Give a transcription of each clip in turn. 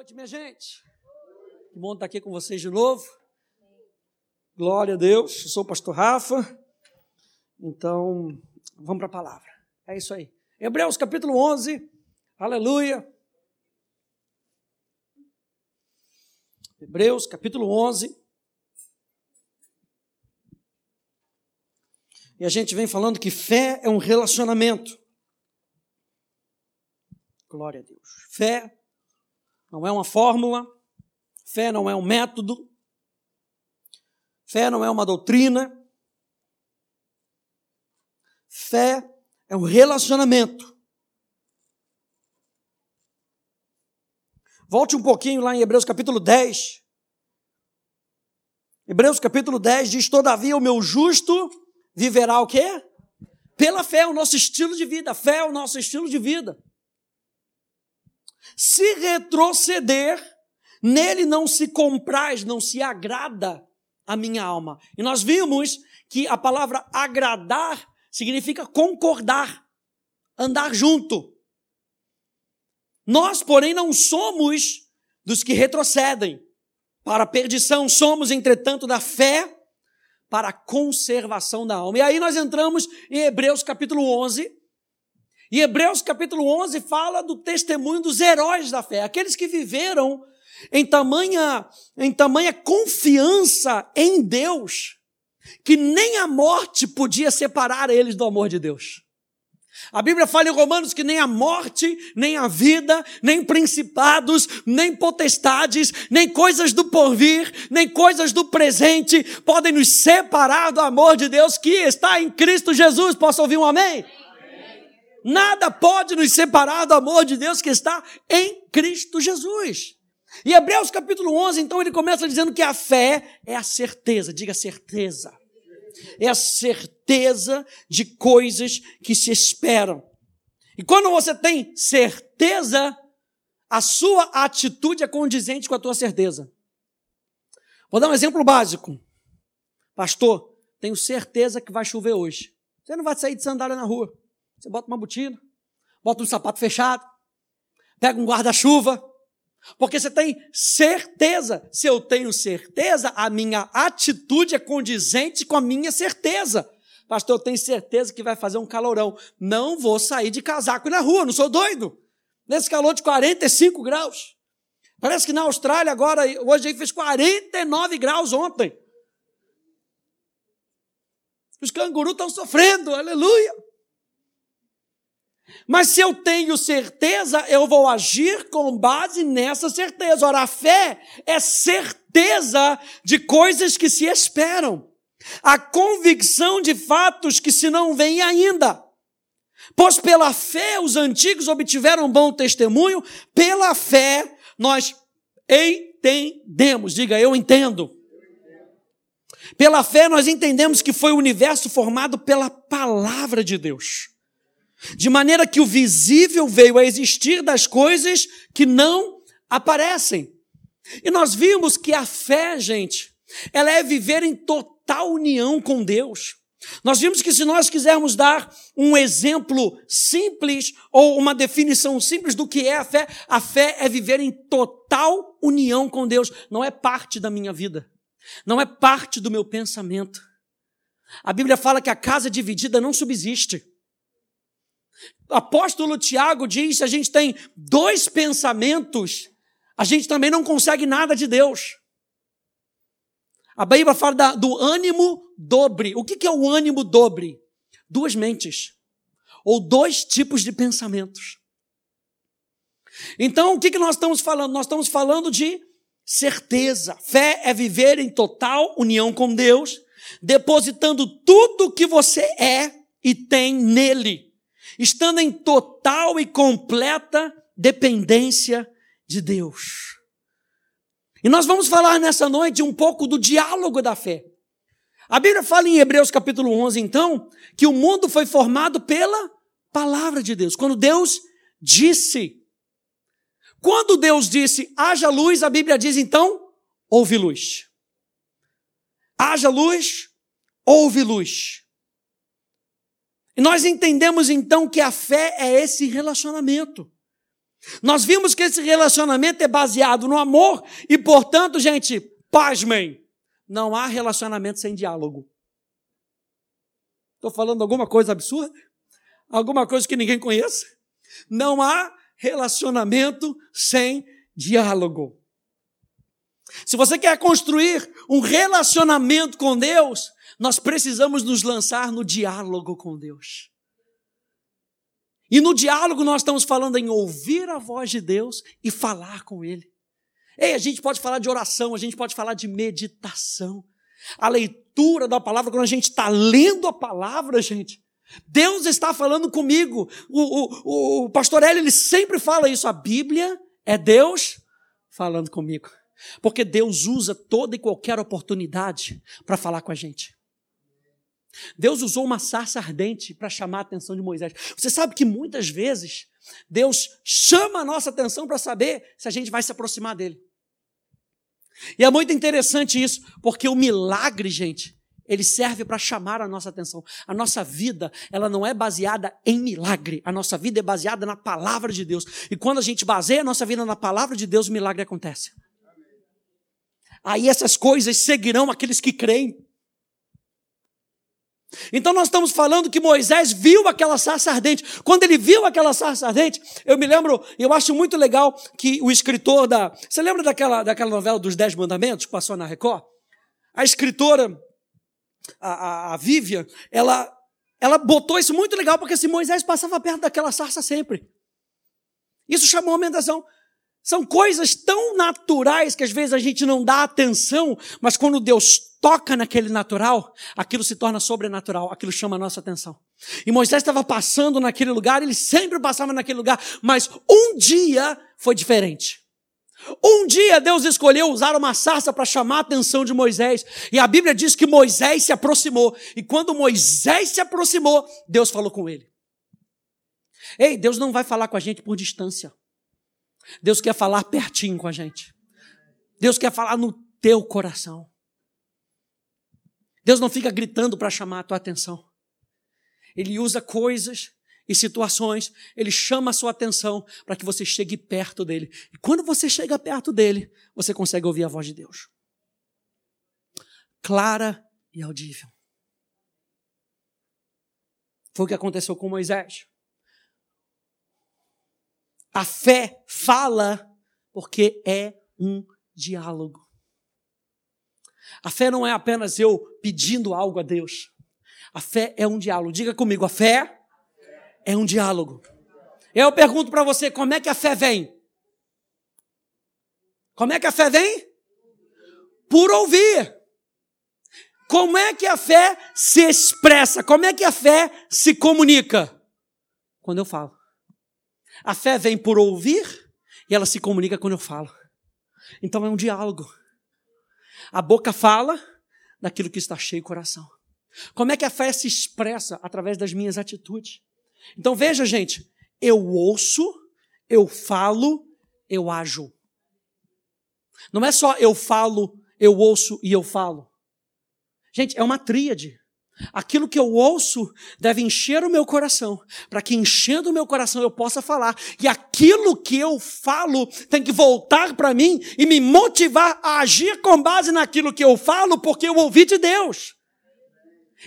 noite, minha gente. Que bom estar aqui com vocês de novo. Glória a Deus. Eu sou o pastor Rafa. Então, vamos para a palavra. É isso aí. Hebreus capítulo 11. Aleluia. Hebreus capítulo 11. E a gente vem falando que fé é um relacionamento. Glória a Deus. Fé não é uma fórmula, fé não é um método, fé não é uma doutrina. Fé é um relacionamento. Volte um pouquinho lá em Hebreus capítulo 10. Hebreus capítulo 10 diz: Todavia o meu justo viverá o quê? Pela fé, o nosso estilo de vida. A fé é o nosso estilo de vida. Se retroceder, nele não se compraz, não se agrada a minha alma. E nós vimos que a palavra agradar significa concordar, andar junto. Nós, porém, não somos dos que retrocedem para a perdição, somos, entretanto, da fé para a conservação da alma. E aí nós entramos em Hebreus capítulo 11, e Hebreus capítulo 11 fala do testemunho dos heróis da fé, aqueles que viveram em tamanha, em tamanha confiança em Deus, que nem a morte podia separar eles do amor de Deus. A Bíblia fala em Romanos que nem a morte, nem a vida, nem principados, nem potestades, nem coisas do porvir, nem coisas do presente podem nos separar do amor de Deus que está em Cristo Jesus. Posso ouvir um amém? Nada pode nos separar do amor de Deus que está em Cristo Jesus. E Hebreus capítulo 11, então, ele começa dizendo que a fé é a certeza, diga certeza. É a certeza de coisas que se esperam. E quando você tem certeza, a sua atitude é condizente com a tua certeza. Vou dar um exemplo básico. Pastor, tenho certeza que vai chover hoje. Você não vai sair de sandália na rua. Você bota uma botina, bota um sapato fechado, pega um guarda-chuva, porque você tem certeza. Se eu tenho certeza, a minha atitude é condizente com a minha certeza. Pastor, eu tenho certeza que vai fazer um calorão. Não vou sair de casaco na rua, não sou doido. Nesse calor de 45 graus. Parece que na Austrália agora, hoje aí fez 49 graus ontem. Os cangurus estão sofrendo, aleluia. Mas se eu tenho certeza, eu vou agir com base nessa certeza. Ora, a fé é certeza de coisas que se esperam. A convicção de fatos que se não veem ainda. Pois pela fé os antigos obtiveram bom testemunho, pela fé nós entendemos. Diga, eu entendo. Pela fé nós entendemos que foi o universo formado pela palavra de Deus de maneira que o visível veio a existir das coisas que não aparecem. E nós vimos que a fé, gente, ela é viver em total união com Deus. Nós vimos que se nós quisermos dar um exemplo simples ou uma definição simples do que é a fé, a fé é viver em total união com Deus. Não é parte da minha vida. Não é parte do meu pensamento. A Bíblia fala que a casa dividida não subsiste. Apóstolo Tiago diz: se a gente tem dois pensamentos, a gente também não consegue nada de Deus. A Bíblia fala da, do ânimo dobre. O que, que é o ânimo dobre? Duas mentes. Ou dois tipos de pensamentos. Então, o que, que nós estamos falando? Nós estamos falando de certeza. Fé é viver em total união com Deus, depositando tudo o que você é e tem nele estando em total e completa dependência de Deus. E nós vamos falar nessa noite um pouco do diálogo da fé. A Bíblia fala em Hebreus capítulo 11, então, que o mundo foi formado pela palavra de Deus. Quando Deus disse. Quando Deus disse, haja luz, a Bíblia diz então, houve luz. Haja luz, houve luz. Nós entendemos então que a fé é esse relacionamento. Nós vimos que esse relacionamento é baseado no amor e, portanto, gente, pasmem, não há relacionamento sem diálogo. Estou falando alguma coisa absurda? Alguma coisa que ninguém conheça? Não há relacionamento sem diálogo. Se você quer construir um relacionamento com Deus, nós precisamos nos lançar no diálogo com Deus. E no diálogo nós estamos falando em ouvir a voz de Deus e falar com Ele. Ei, a gente pode falar de oração, a gente pode falar de meditação. A leitura da palavra, quando a gente está lendo a palavra, gente, Deus está falando comigo. O, o, o pastor Hélio, ele sempre fala isso. A Bíblia é Deus falando comigo. Porque Deus usa toda e qualquer oportunidade para falar com a gente. Deus usou uma sarça ardente para chamar a atenção de Moisés. Você sabe que muitas vezes Deus chama a nossa atenção para saber se a gente vai se aproximar dele. E é muito interessante isso, porque o milagre, gente, ele serve para chamar a nossa atenção. A nossa vida, ela não é baseada em milagre. A nossa vida é baseada na palavra de Deus. E quando a gente baseia a nossa vida na palavra de Deus, o milagre acontece. Aí essas coisas seguirão aqueles que creem. Então nós estamos falando que Moisés viu aquela sarça ardente. Quando ele viu aquela sarça ardente, eu me lembro, eu acho muito legal que o escritor da. Você lembra daquela, daquela novela dos Dez Mandamentos que passou na Record? A escritora, a, a, a Vivian, ela, ela botou isso muito legal, porque se Moisés passava perto daquela sarça sempre. Isso chamou a minha atenção. São coisas tão naturais que às vezes a gente não dá atenção, mas quando Deus toca naquele natural, aquilo se torna sobrenatural, aquilo chama a nossa atenção. E Moisés estava passando naquele lugar, ele sempre passava naquele lugar, mas um dia foi diferente. Um dia Deus escolheu usar uma sarça para chamar a atenção de Moisés, e a Bíblia diz que Moisés se aproximou, e quando Moisés se aproximou, Deus falou com ele. Ei, Deus não vai falar com a gente por distância. Deus quer falar pertinho com a gente. Deus quer falar no teu coração. Deus não fica gritando para chamar a tua atenção. Ele usa coisas e situações, ele chama a sua atenção para que você chegue perto dele. E quando você chega perto dele, você consegue ouvir a voz de Deus. Clara e audível. Foi o que aconteceu com Moisés. A fé fala porque é um diálogo. A fé não é apenas eu pedindo algo a Deus. A fé é um diálogo. Diga comigo, a fé é um diálogo. Eu pergunto para você, como é que a fé vem? Como é que a fé vem? Por ouvir. Como é que a fé se expressa? Como é que a fé se comunica? Quando eu falo. A fé vem por ouvir e ela se comunica quando eu falo. Então é um diálogo. A boca fala daquilo que está cheio o coração. Como é que a fé se expressa? Através das minhas atitudes. Então veja, gente, eu ouço, eu falo, eu ajo. Não é só eu falo, eu ouço e eu falo. Gente, é uma tríade. Aquilo que eu ouço deve encher o meu coração, para que enchendo o meu coração eu possa falar. E aquilo que eu falo tem que voltar para mim e me motivar a agir com base naquilo que eu falo, porque eu ouvi de Deus.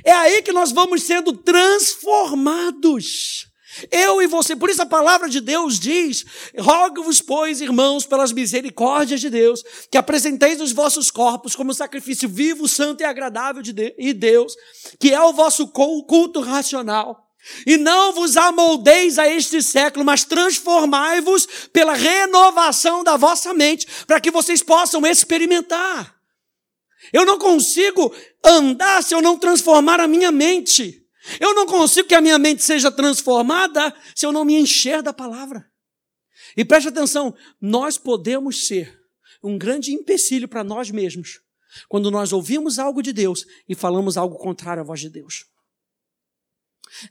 É aí que nós vamos sendo transformados. Eu e você, por isso a palavra de Deus diz: rogo-vos, pois, irmãos, pelas misericórdias de Deus, que apresenteis os vossos corpos como sacrifício vivo, santo e agradável de Deus, que é o vosso culto racional. E não vos amoldeis a este século, mas transformai-vos pela renovação da vossa mente, para que vocês possam experimentar. Eu não consigo andar se eu não transformar a minha mente. Eu não consigo que a minha mente seja transformada se eu não me encher da palavra. E preste atenção, nós podemos ser um grande empecilho para nós mesmos quando nós ouvimos algo de Deus e falamos algo contrário à voz de Deus.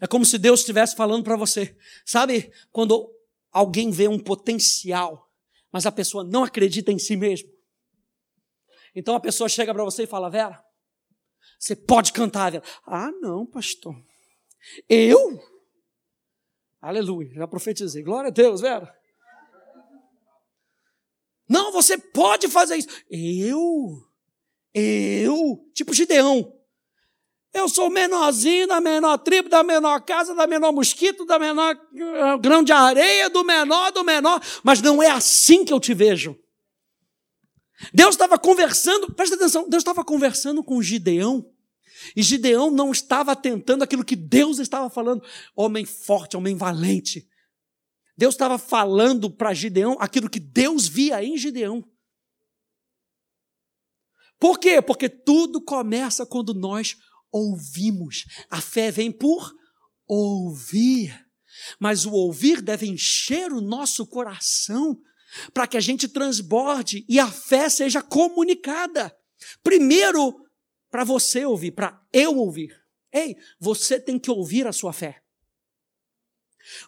É como se Deus estivesse falando para você. Sabe quando alguém vê um potencial, mas a pessoa não acredita em si mesmo? Então a pessoa chega para você e fala: Vera, você pode cantar, Vera. Ah, não, pastor. Eu? Aleluia, já profetizei. Glória a Deus, Vera. Não, você pode fazer isso. Eu? Eu? Tipo Gideão. Eu sou menorzinho da menor tribo, da menor casa, da menor mosquito, da menor uh, grão de areia, do menor, do menor. Mas não é assim que eu te vejo. Deus estava conversando, presta atenção, Deus estava conversando com Gideão. E Gideão não estava atentando aquilo que Deus estava falando. Homem forte, homem valente. Deus estava falando para Gideão aquilo que Deus via em Gideão. Por quê? Porque tudo começa quando nós ouvimos. A fé vem por ouvir. Mas o ouvir deve encher o nosso coração para que a gente transborde e a fé seja comunicada. Primeiro, para você ouvir, para eu ouvir. Ei, você tem que ouvir a sua fé.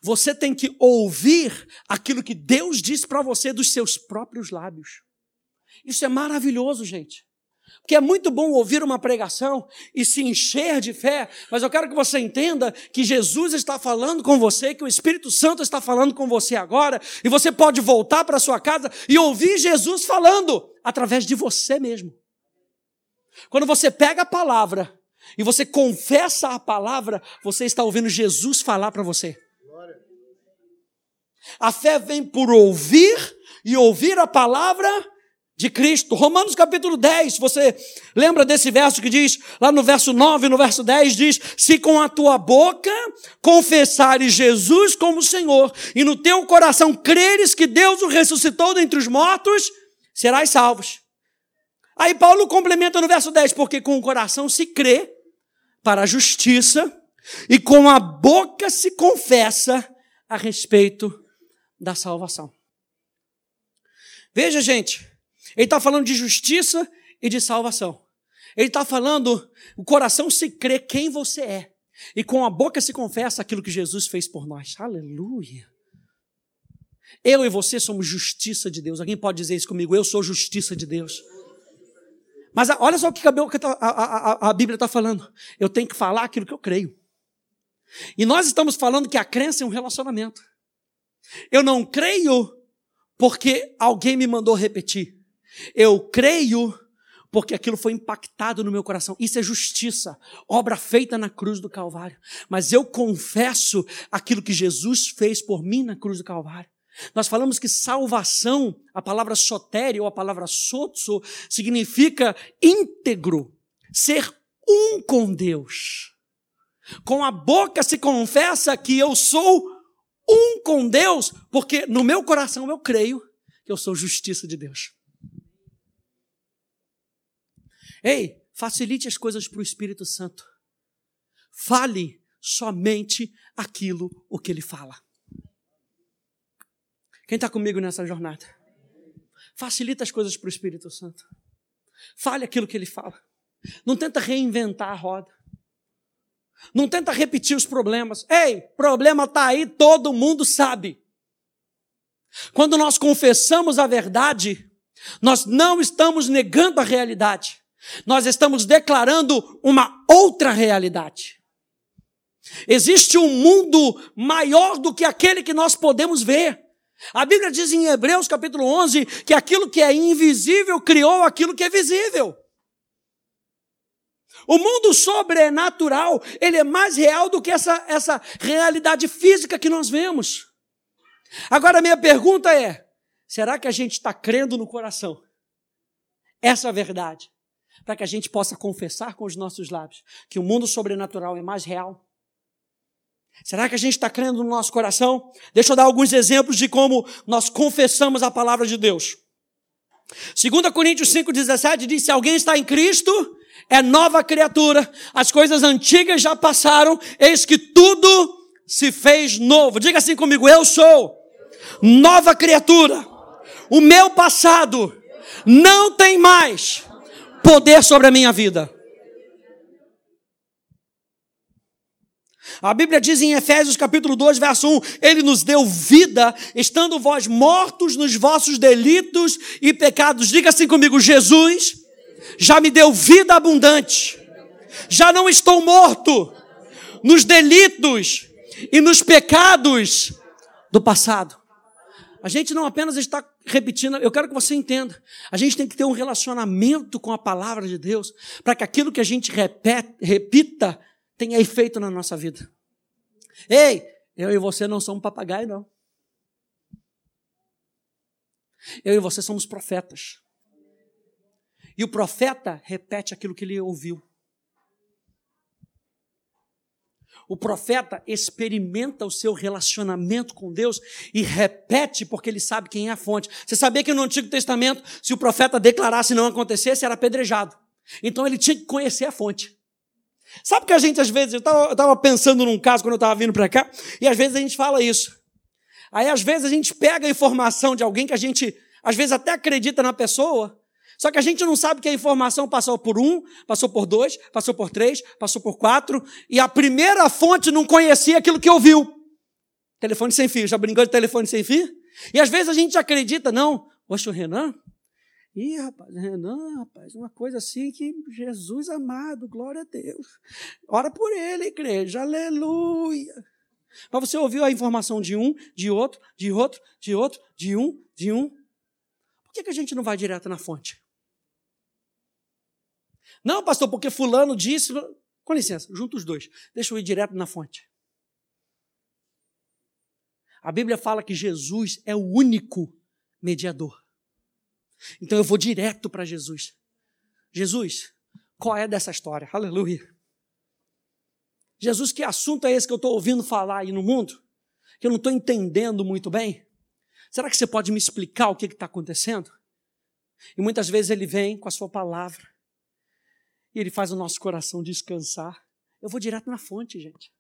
Você tem que ouvir aquilo que Deus diz para você dos seus próprios lábios. Isso é maravilhoso, gente. Porque é muito bom ouvir uma pregação e se encher de fé, mas eu quero que você entenda que Jesus está falando com você, que o Espírito Santo está falando com você agora, e você pode voltar para sua casa e ouvir Jesus falando através de você mesmo. Quando você pega a palavra e você confessa a palavra, você está ouvindo Jesus falar para você. A fé vem por ouvir e ouvir a palavra de Cristo. Romanos capítulo 10, você lembra desse verso que diz, lá no verso 9, no verso 10, diz: Se com a tua boca confessares Jesus como Senhor, e no teu coração creres que Deus o ressuscitou dentre os mortos, serás salvos. Aí Paulo complementa no verso 10, porque com o coração se crê para a justiça, e com a boca se confessa a respeito da salvação. Veja, gente, ele está falando de justiça e de salvação. Ele está falando, o coração se crê quem você é. E com a boca se confessa aquilo que Jesus fez por nós. Aleluia. Eu e você somos justiça de Deus. Alguém pode dizer isso comigo? Eu sou justiça de Deus. Mas olha só o que a, a, a, a Bíblia está falando. Eu tenho que falar aquilo que eu creio. E nós estamos falando que a crença é um relacionamento. Eu não creio porque alguém me mandou repetir. Eu creio porque aquilo foi impactado no meu coração. Isso é justiça, obra feita na cruz do Calvário. Mas eu confesso aquilo que Jesus fez por mim na cruz do Calvário. Nós falamos que salvação, a palavra sotéria ou a palavra sotso, significa íntegro, ser um com Deus. Com a boca se confessa que eu sou um com Deus, porque no meu coração eu creio que eu sou justiça de Deus. Ei, facilite as coisas para o Espírito Santo. Fale somente aquilo o que ele fala. Quem está comigo nessa jornada? Facilita as coisas para o Espírito Santo. Fale aquilo que ele fala. Não tenta reinventar a roda. Não tenta repetir os problemas. Ei, problema está aí, todo mundo sabe. Quando nós confessamos a verdade, nós não estamos negando a realidade. Nós estamos declarando uma outra realidade. Existe um mundo maior do que aquele que nós podemos ver. A Bíblia diz em Hebreus capítulo 11 que aquilo que é invisível criou aquilo que é visível. O mundo sobrenatural, ele é mais real do que essa, essa realidade física que nós vemos. Agora, minha pergunta é: será que a gente está crendo no coração essa verdade? Para que a gente possa confessar com os nossos lábios que o mundo sobrenatural é mais real? Será que a gente está crendo no nosso coração? Deixa eu dar alguns exemplos de como nós confessamos a palavra de Deus. 2 Coríntios 5,17 diz: Se alguém está em Cristo, é nova criatura, as coisas antigas já passaram, eis que tudo se fez novo. Diga assim comigo: eu sou nova criatura. O meu passado não tem mais poder sobre a minha vida. A Bíblia diz em Efésios capítulo 2, verso 1, ele nos deu vida, estando vós mortos nos vossos delitos e pecados. Diga assim comigo, Jesus já me deu vida abundante. Já não estou morto nos delitos e nos pecados do passado. A gente não apenas está repetindo, eu quero que você entenda. A gente tem que ter um relacionamento com a palavra de Deus para que aquilo que a gente repete, repita tenha efeito na nossa vida. Ei, eu e você não somos papagaio, não. Eu e você somos profetas. E o profeta repete aquilo que ele ouviu. O profeta experimenta o seu relacionamento com Deus e repete porque ele sabe quem é a fonte. Você sabia que no Antigo Testamento, se o profeta declarasse e não acontecesse, era apedrejado. Então ele tinha que conhecer a fonte. Sabe que a gente, às vezes, eu estava pensando num caso quando eu estava vindo para cá, e às vezes a gente fala isso. Aí, às vezes, a gente pega a informação de alguém que a gente, às vezes, até acredita na pessoa, só que a gente não sabe que a informação passou por um, passou por dois, passou por três, passou por quatro, e a primeira fonte não conhecia aquilo que ouviu. Telefone sem fio, já brincou de telefone sem fio? E às vezes a gente acredita, não, poxa, o Renan? Ih, rapaz, Renan, rapaz, uma coisa assim que Jesus amado, glória a Deus. Ora por ele, igreja, aleluia. Mas você ouviu a informação de um, de outro, de outro, de outro, de um, de um. Por que, que a gente não vai direto na fonte? Não, pastor, porque fulano disse. Com licença, junta os dois. Deixa eu ir direto na fonte. A Bíblia fala que Jesus é o único mediador. Então eu vou direto para Jesus. Jesus, qual é dessa história? Aleluia. Jesus, que assunto é esse que eu estou ouvindo falar aí no mundo? Que eu não estou entendendo muito bem? Será que você pode me explicar o que está acontecendo? E muitas vezes ele vem com a sua palavra e ele faz o nosso coração descansar. Eu vou direto na fonte, gente.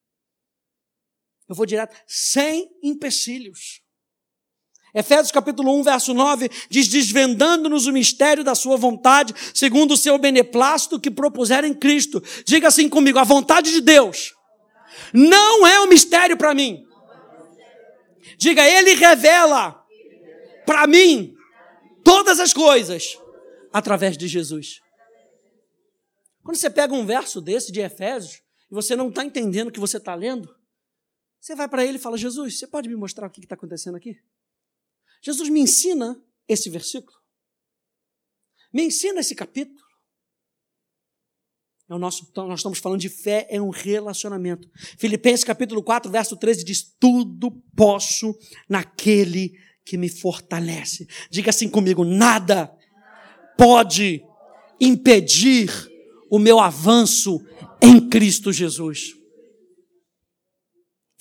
Eu vou direto, sem empecilhos. Efésios capítulo 1, verso 9, diz, desvendando-nos o mistério da sua vontade, segundo o seu beneplácito que propuseram em Cristo. Diga assim comigo, a vontade de Deus não é um mistério para mim. Diga, Ele revela para mim todas as coisas através de Jesus. Quando você pega um verso desse de Efésios e você não está entendendo o que você está lendo, você vai para ele e fala: Jesus, você pode me mostrar o que está acontecendo aqui? Jesus me ensina esse versículo. Me ensina esse capítulo. É o nosso, então nós estamos falando de fé, é um relacionamento. Filipenses capítulo 4, verso 13 diz: Tudo posso naquele que me fortalece. Diga assim comigo: nada pode impedir o meu avanço em Cristo Jesus.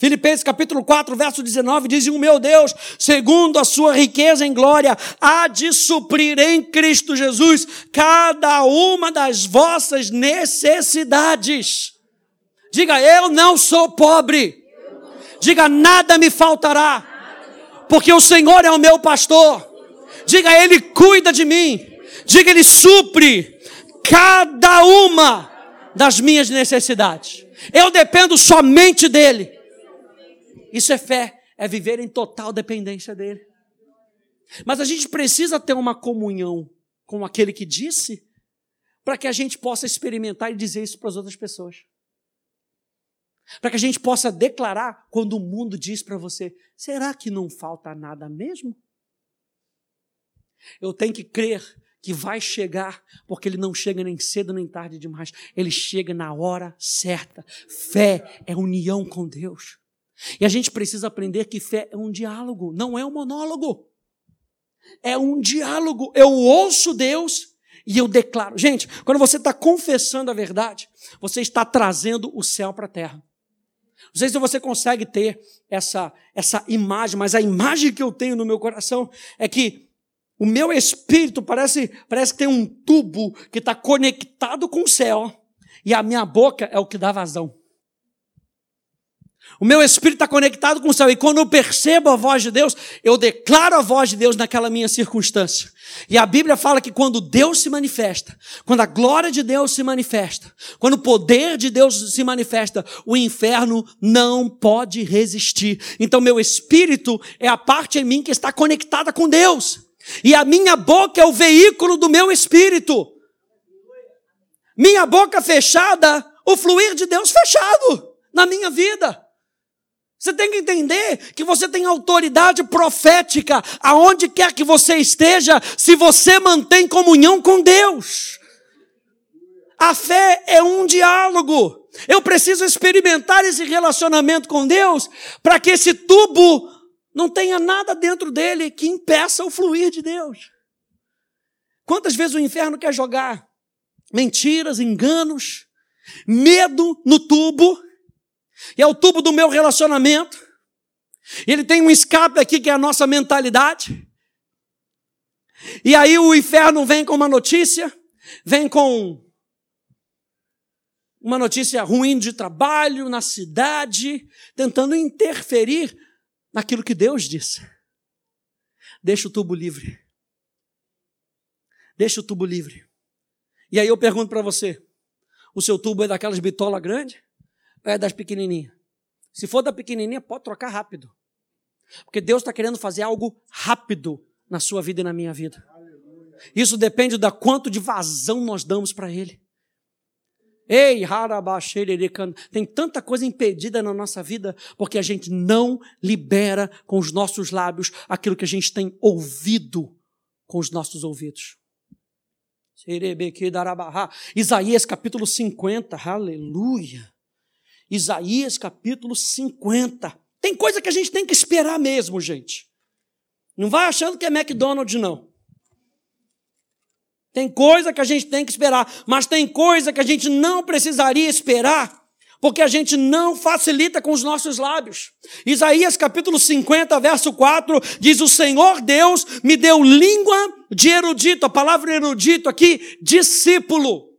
Filipenses capítulo 4, verso 19 diz: O meu Deus, segundo a sua riqueza em glória, há de suprir em Cristo Jesus cada uma das vossas necessidades. Diga, eu não sou pobre. Diga, nada me faltará, porque o Senhor é o meu pastor. Diga, Ele cuida de mim. Diga, Ele supre cada uma das minhas necessidades. Eu dependo somente dele. Isso é fé, é viver em total dependência dele. Mas a gente precisa ter uma comunhão com aquele que disse, para que a gente possa experimentar e dizer isso para as outras pessoas. Para que a gente possa declarar quando o mundo diz para você: será que não falta nada mesmo? Eu tenho que crer que vai chegar, porque ele não chega nem cedo nem tarde demais, ele chega na hora certa. Fé é união com Deus. E a gente precisa aprender que fé é um diálogo, não é um monólogo. É um diálogo. Eu ouço Deus e eu declaro. Gente, quando você está confessando a verdade, você está trazendo o céu para a terra. Não sei se você consegue ter essa, essa imagem, mas a imagem que eu tenho no meu coração é que o meu espírito parece, parece que tem um tubo que está conectado com o céu e a minha boca é o que dá vazão. O meu espírito está conectado com o céu. E quando eu percebo a voz de Deus, eu declaro a voz de Deus naquela minha circunstância. E a Bíblia fala que quando Deus se manifesta, quando a glória de Deus se manifesta, quando o poder de Deus se manifesta, o inferno não pode resistir. Então, meu espírito é a parte em mim que está conectada com Deus. E a minha boca é o veículo do meu espírito. Minha boca fechada, o fluir de Deus fechado na minha vida. Você tem que entender que você tem autoridade profética aonde quer que você esteja, se você mantém comunhão com Deus. A fé é um diálogo. Eu preciso experimentar esse relacionamento com Deus para que esse tubo não tenha nada dentro dele que impeça o fluir de Deus. Quantas vezes o inferno quer jogar mentiras, enganos, medo no tubo, e é o tubo do meu relacionamento. Ele tem um escape aqui que é a nossa mentalidade. E aí o inferno vem com uma notícia, vem com uma notícia ruim de trabalho na cidade, tentando interferir naquilo que Deus disse. Deixa o tubo livre. Deixa o tubo livre. E aí eu pergunto para você: o seu tubo é daquelas bitola grande ou é das pequenininhas? Se for da pequenininha, pode trocar rápido. Porque Deus está querendo fazer algo rápido na sua vida e na minha vida. Isso depende da quanto de vazão nós damos para Ele. Ei, tem tanta coisa impedida na nossa vida porque a gente não libera com os nossos lábios aquilo que a gente tem ouvido com os nossos ouvidos. Isaías capítulo 50, aleluia. Isaías capítulo 50. Tem coisa que a gente tem que esperar mesmo, gente. Não vai achando que é McDonald's, não. Tem coisa que a gente tem que esperar, mas tem coisa que a gente não precisaria esperar, porque a gente não facilita com os nossos lábios. Isaías capítulo 50, verso 4, diz: O Senhor Deus me deu língua de erudito. A palavra erudito aqui, discípulo.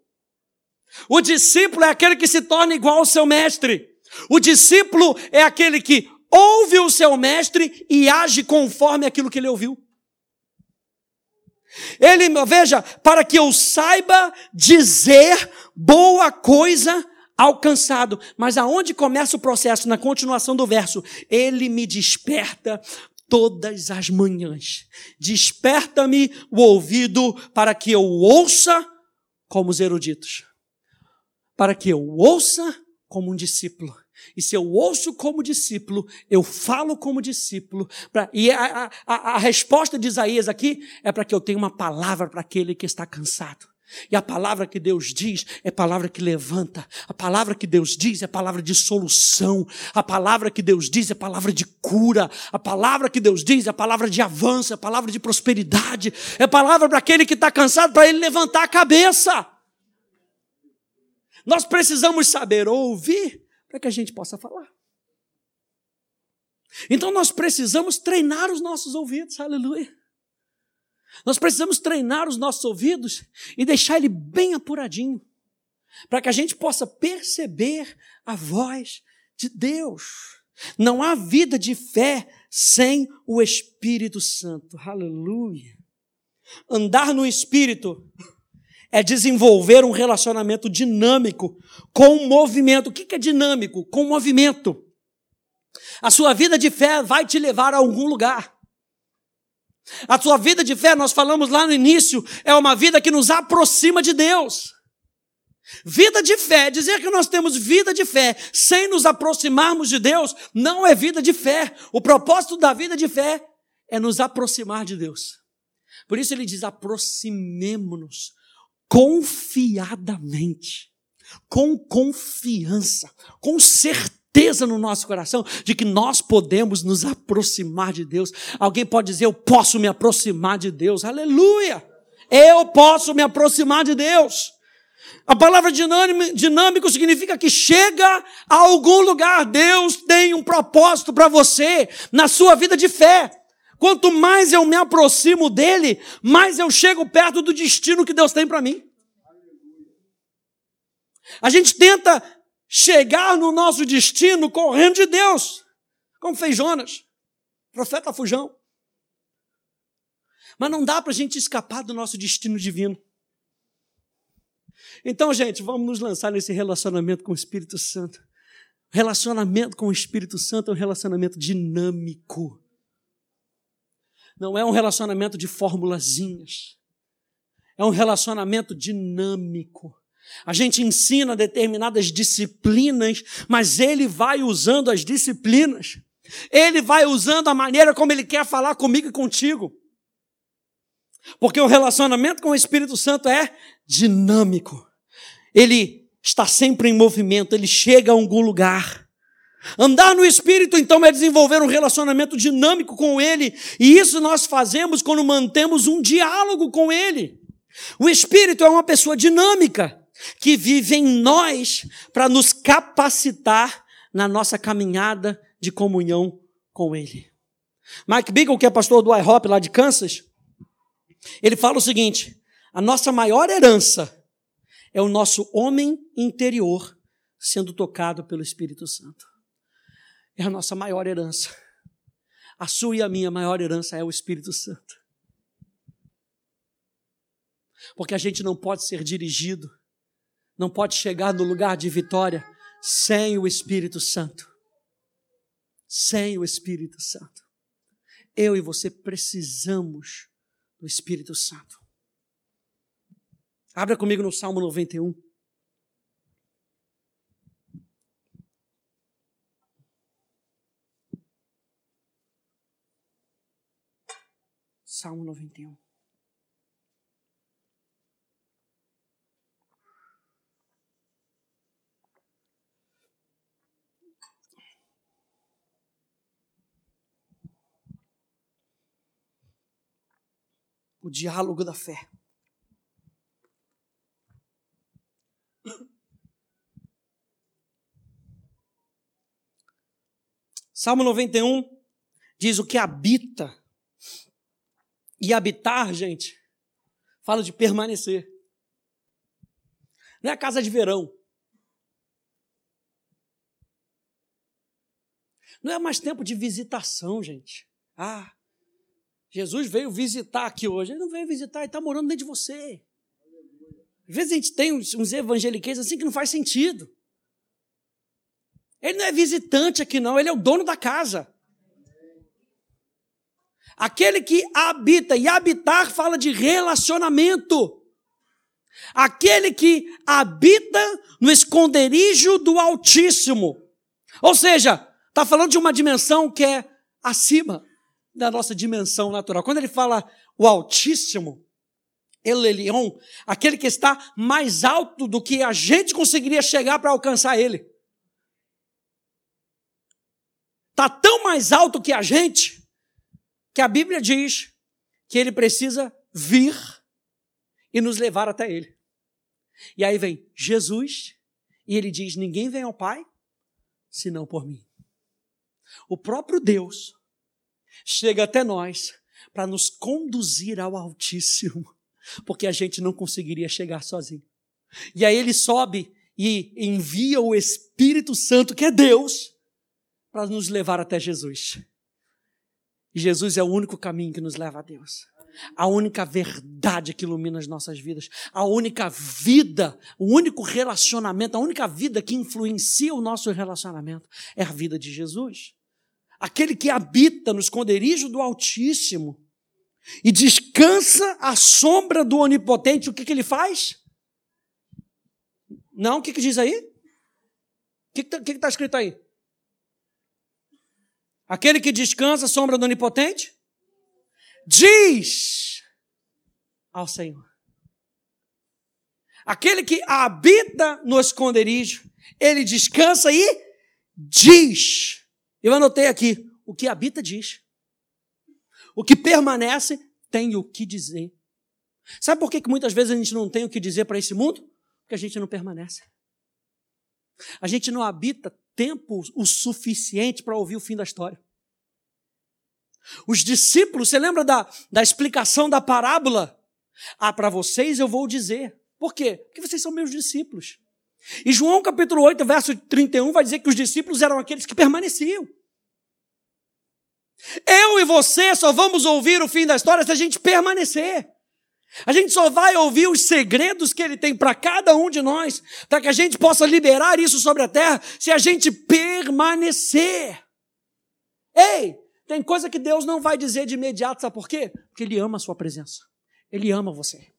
O discípulo é aquele que se torna igual ao seu mestre. O discípulo é aquele que ouve o seu mestre e age conforme aquilo que ele ouviu. Ele, veja, para que eu saiba dizer boa coisa alcançado. Mas aonde começa o processo? Na continuação do verso. Ele me desperta todas as manhãs. Desperta-me o ouvido para que eu ouça como os eruditos. Para que eu ouça como um discípulo. E se eu ouço como discípulo, eu falo como discípulo. Pra, e a, a, a resposta de Isaías aqui é para que eu tenha uma palavra para aquele que está cansado. E a palavra que Deus diz é palavra que levanta. A palavra que Deus diz é palavra de solução. A palavra que Deus diz é palavra de cura. A palavra que Deus diz é palavra de avanço, é palavra de prosperidade. É palavra para aquele que está cansado, para ele levantar a cabeça. Nós precisamos saber ouvir para que a gente possa falar. Então nós precisamos treinar os nossos ouvidos, aleluia. Nós precisamos treinar os nossos ouvidos e deixar ele bem apuradinho, para que a gente possa perceber a voz de Deus. Não há vida de fé sem o Espírito Santo, aleluia. Andar no Espírito é desenvolver um relacionamento dinâmico com o movimento. O que é dinâmico? Com o movimento. A sua vida de fé vai te levar a algum lugar. A sua vida de fé, nós falamos lá no início, é uma vida que nos aproxima de Deus. Vida de fé, dizer que nós temos vida de fé sem nos aproximarmos de Deus, não é vida de fé. O propósito da vida de fé é nos aproximar de Deus. Por isso ele diz: aproximemo-nos confiadamente, com confiança, com certeza no nosso coração de que nós podemos nos aproximar de Deus. Alguém pode dizer, eu posso me aproximar de Deus. Aleluia! Eu posso me aproximar de Deus. A palavra dinâmico significa que chega a algum lugar. Deus tem um propósito para você na sua vida de fé. Quanto mais eu me aproximo dele, mais eu chego perto do destino que Deus tem para mim. A gente tenta chegar no nosso destino correndo de Deus, como fez Jonas, profeta fujão. Mas não dá para a gente escapar do nosso destino divino. Então, gente, vamos nos lançar nesse relacionamento com o Espírito Santo. Relacionamento com o Espírito Santo é um relacionamento dinâmico. Não é um relacionamento de formulazinhas. É um relacionamento dinâmico. A gente ensina determinadas disciplinas, mas ele vai usando as disciplinas. Ele vai usando a maneira como ele quer falar comigo e contigo. Porque o relacionamento com o Espírito Santo é dinâmico. Ele está sempre em movimento, ele chega a algum lugar. Andar no Espírito, então, é desenvolver um relacionamento dinâmico com Ele, e isso nós fazemos quando mantemos um diálogo com Ele. O Espírito é uma pessoa dinâmica, que vive em nós para nos capacitar na nossa caminhada de comunhão com Ele. Mike Bickle, que é pastor do IHOP lá de Kansas, ele fala o seguinte: a nossa maior herança é o nosso homem interior sendo tocado pelo Espírito Santo. É a nossa maior herança. A sua e a minha maior herança é o Espírito Santo. Porque a gente não pode ser dirigido, não pode chegar no lugar de vitória sem o Espírito Santo. Sem o Espírito Santo. Eu e você precisamos do Espírito Santo. Abra comigo no Salmo 91. Salmo 91. O diálogo da fé. Salmo 91 diz o que habita e habitar, gente, fala de permanecer. Não é a casa de verão. Não é mais tempo de visitação, gente. Ah, Jesus veio visitar aqui hoje. Ele não veio visitar, ele está morando dentro de você. Às vezes a gente tem uns, uns assim que não faz sentido. Ele não é visitante aqui, não, ele é o dono da casa. Aquele que habita, e habitar fala de relacionamento. Aquele que habita no esconderijo do Altíssimo. Ou seja, está falando de uma dimensão que é acima da nossa dimensão natural. Quando ele fala o Altíssimo, El Elion, aquele que está mais alto do que a gente conseguiria chegar para alcançar ele. Está tão mais alto que a gente que a Bíblia diz que ele precisa vir e nos levar até ele. E aí vem Jesus e ele diz: Ninguém vem ao Pai senão por mim. O próprio Deus chega até nós para nos conduzir ao Altíssimo, porque a gente não conseguiria chegar sozinho. E aí ele sobe e envia o Espírito Santo, que é Deus, para nos levar até Jesus. Jesus é o único caminho que nos leva a Deus. A única verdade que ilumina as nossas vidas. A única vida, o único relacionamento, a única vida que influencia o nosso relacionamento é a vida de Jesus. Aquele que habita no esconderijo do Altíssimo e descansa à sombra do Onipotente, o que, que ele faz? Não, o que, que diz aí? O que está tá escrito aí? Aquele que descansa sombra do Onipotente, diz ao Senhor. Aquele que habita no esconderijo, ele descansa e diz. Eu anotei aqui: o que habita diz. O que permanece tem o que dizer. Sabe por que, que muitas vezes a gente não tem o que dizer para esse mundo? Porque a gente não permanece. A gente não habita tempo o suficiente para ouvir o fim da história. Os discípulos, você lembra da, da explicação da parábola? Ah, para vocês eu vou dizer. Por quê? Porque vocês são meus discípulos. E João capítulo 8, verso 31 vai dizer que os discípulos eram aqueles que permaneciam. Eu e você só vamos ouvir o fim da história se a gente permanecer. A gente só vai ouvir os segredos que ele tem para cada um de nós, para que a gente possa liberar isso sobre a terra, se a gente permanecer. Ei, tem coisa que Deus não vai dizer de imediato, sabe por quê? Porque Ele ama a sua presença. Ele ama você.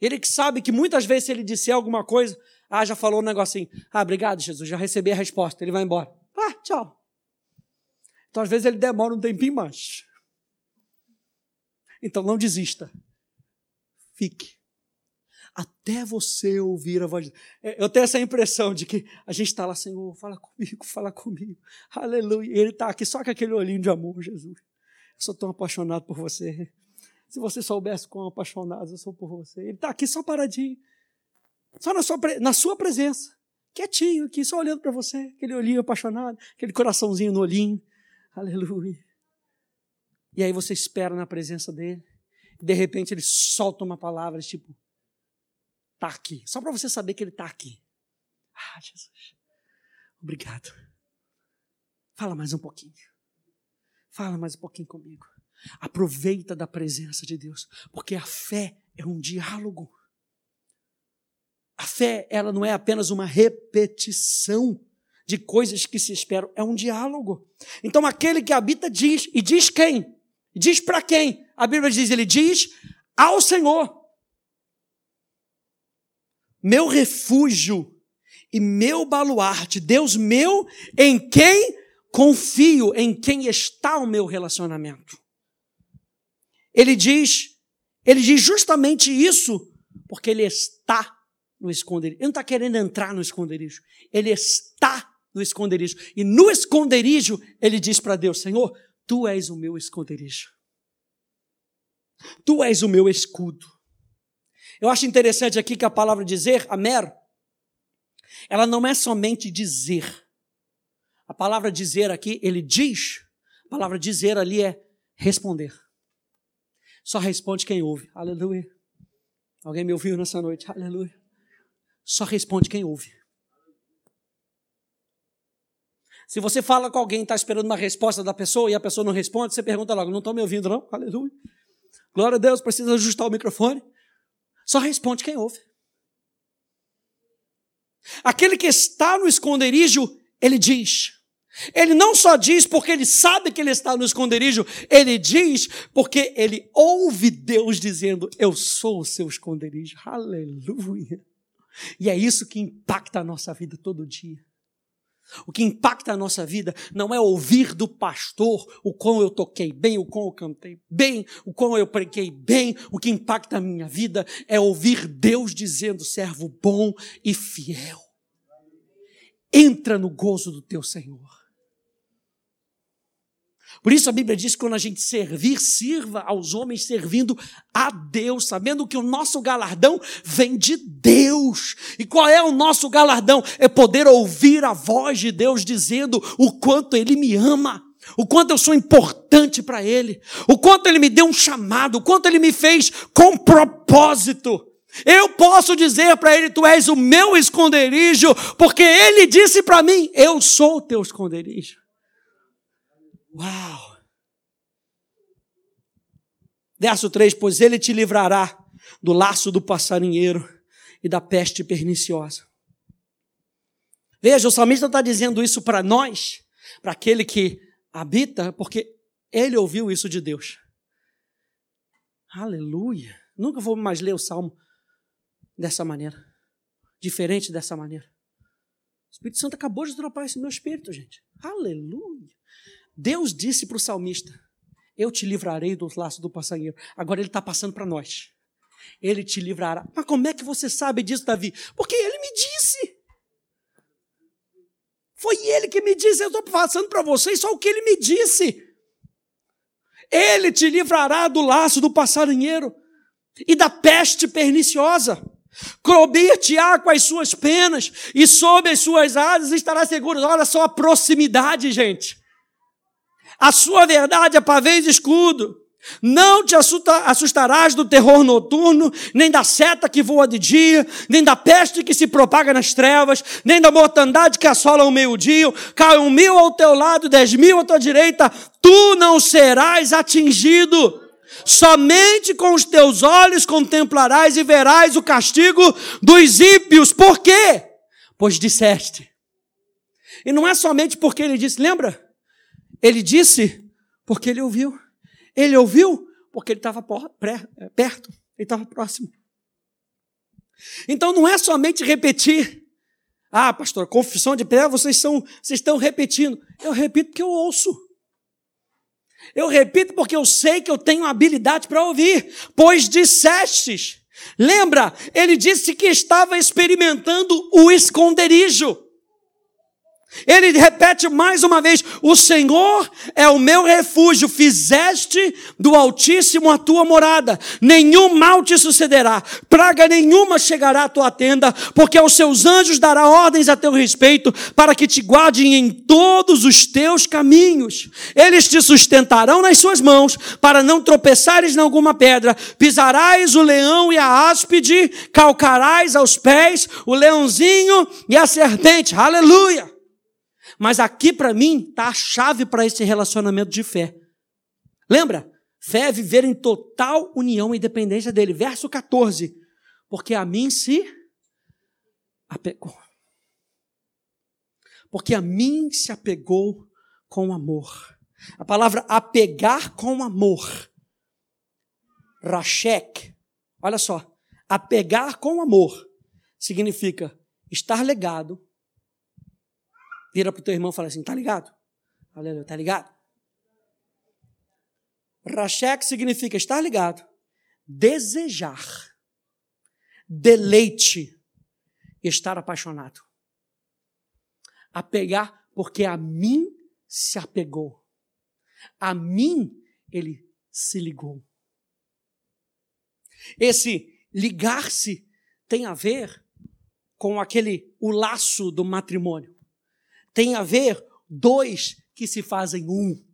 Ele que sabe que muitas vezes se ele disser alguma coisa, ah, já falou um negocinho. Ah, obrigado, Jesus, já recebi a resposta. Ele vai embora. Ah, tchau. Então, às vezes, ele demora um tempinho mais. Então, não desista. Fique. Até você ouvir a voz. É, eu tenho essa impressão de que a gente está lá, Senhor, fala comigo, fala comigo. Aleluia. E ele está aqui só com aquele olhinho de amor, Jesus. Eu sou tão apaixonado por você. Se você soubesse quão apaixonado eu sou por você. Ele está aqui só paradinho. Só na sua, na sua presença. Quietinho aqui, só olhando para você. Aquele olhinho apaixonado, aquele coraçãozinho no olhinho. Aleluia. E aí você espera na presença dele. De repente ele solta uma palavra tipo: está aqui. Só para você saber que ele está aqui. Ah, Jesus. Obrigado. Fala mais um pouquinho. Fala mais um pouquinho comigo. Aproveita da presença de Deus, porque a fé é um diálogo. A fé, ela não é apenas uma repetição de coisas que se esperam, é um diálogo. Então, aquele que habita diz, e diz quem? Diz para quem? A Bíblia diz, ele diz ao Senhor. Meu refúgio e meu baluarte, Deus meu, em quem confio, em quem está o meu relacionamento. Ele diz, ele diz justamente isso, porque ele está no esconderijo. Ele não está querendo entrar no esconderijo. Ele está no esconderijo. E no esconderijo, ele diz para Deus: Senhor, tu és o meu esconderijo. Tu és o meu escudo. Eu acho interessante aqui que a palavra dizer, amer, ela não é somente dizer. A palavra dizer aqui, ele diz. A palavra dizer ali é responder. Só responde quem ouve. Aleluia. Alguém me ouviu nessa noite? Aleluia. Só responde quem ouve. Se você fala com alguém, está esperando uma resposta da pessoa e a pessoa não responde, você pergunta logo: não estão me ouvindo, não? Aleluia. Glória a Deus, precisa ajustar o microfone. Só responde quem ouve. Aquele que está no esconderijo, ele diz. Ele não só diz porque ele sabe que ele está no esconderijo, ele diz porque ele ouve Deus dizendo: Eu sou o seu esconderijo. Aleluia. E é isso que impacta a nossa vida todo dia. O que impacta a nossa vida não é ouvir do pastor o quão eu toquei bem, o quão eu cantei bem, o quão eu preguei bem. O que impacta a minha vida é ouvir Deus dizendo: servo bom e fiel. Entra no gozo do teu Senhor. Por isso a Bíblia diz que quando a gente servir, sirva aos homens servindo a Deus, sabendo que o nosso galardão vem de Deus. E qual é o nosso galardão? É poder ouvir a voz de Deus dizendo o quanto Ele me ama. O quanto eu sou importante para Ele, o quanto Ele me deu um chamado, o quanto Ele me fez com propósito. Eu posso dizer para Ele: Tu és o meu esconderijo, porque Ele disse para mim: Eu sou o teu esconderijo. Uau! Verso 3: Pois ele te livrará do laço do passarinheiro e da peste perniciosa. Veja, o salmista está dizendo isso para nós, para aquele que habita, porque ele ouviu isso de Deus. Aleluia! Nunca vou mais ler o salmo dessa maneira, diferente dessa maneira. O Espírito Santo acabou de dropar no meu espírito, gente. Aleluia! Deus disse para o salmista: Eu te livrarei dos laços do passarinheiro. Agora ele está passando para nós. Ele te livrará. Mas como é que você sabe disso, Davi? Porque ele me disse. Foi ele que me disse. Eu estou passando para vocês só o que ele me disse. Ele te livrará do laço do passarinheiro e da peste perniciosa. Cobrir-te-á com as suas penas e sob as suas asas estará seguro. Olha só a proximidade, gente. A sua verdade é pavês e escudo. Não te assustarás do terror noturno, nem da seta que voa de dia, nem da peste que se propaga nas trevas, nem da mortandade que assola o meio-dia. Cai um mil ao teu lado, dez mil à tua direita, tu não serás atingido. Somente com os teus olhos contemplarás e verás o castigo dos ímpios. Por quê? Pois disseste. E não é somente porque ele disse, lembra? Ele disse porque ele ouviu. Ele ouviu porque ele estava perto, ele estava próximo. Então não é somente repetir. Ah, pastor, confissão de pé, vocês, são, vocês estão repetindo. Eu repito porque eu ouço. Eu repito porque eu sei que eu tenho habilidade para ouvir. Pois dissestes. Lembra? Ele disse que estava experimentando o esconderijo. Ele repete mais uma vez: O Senhor é o meu refúgio, fizeste do Altíssimo a tua morada, nenhum mal te sucederá, praga nenhuma chegará à tua tenda, porque aos seus anjos dará ordens a teu respeito, para que te guardem em todos os teus caminhos. Eles te sustentarão nas suas mãos, para não tropeçares em alguma pedra, pisarás o leão e a áspide, calcarás aos pés o leãozinho e a serpente. Aleluia! Mas aqui para mim está a chave para esse relacionamento de fé. Lembra? Fé é viver em total união e dependência dele. Verso 14. Porque a mim se apegou. Porque a mim se apegou com amor. A palavra apegar com amor. Rashek. Olha só. Apegar com amor significa estar legado Vira para o teu irmão e fala assim: tá ligado? Aleluia, tá ligado? Rashek significa estar ligado, desejar, deleite, estar apaixonado. Apegar, porque a mim se apegou. A mim ele se ligou. Esse ligar-se tem a ver com aquele o laço do matrimônio tem a ver dois que se fazem um.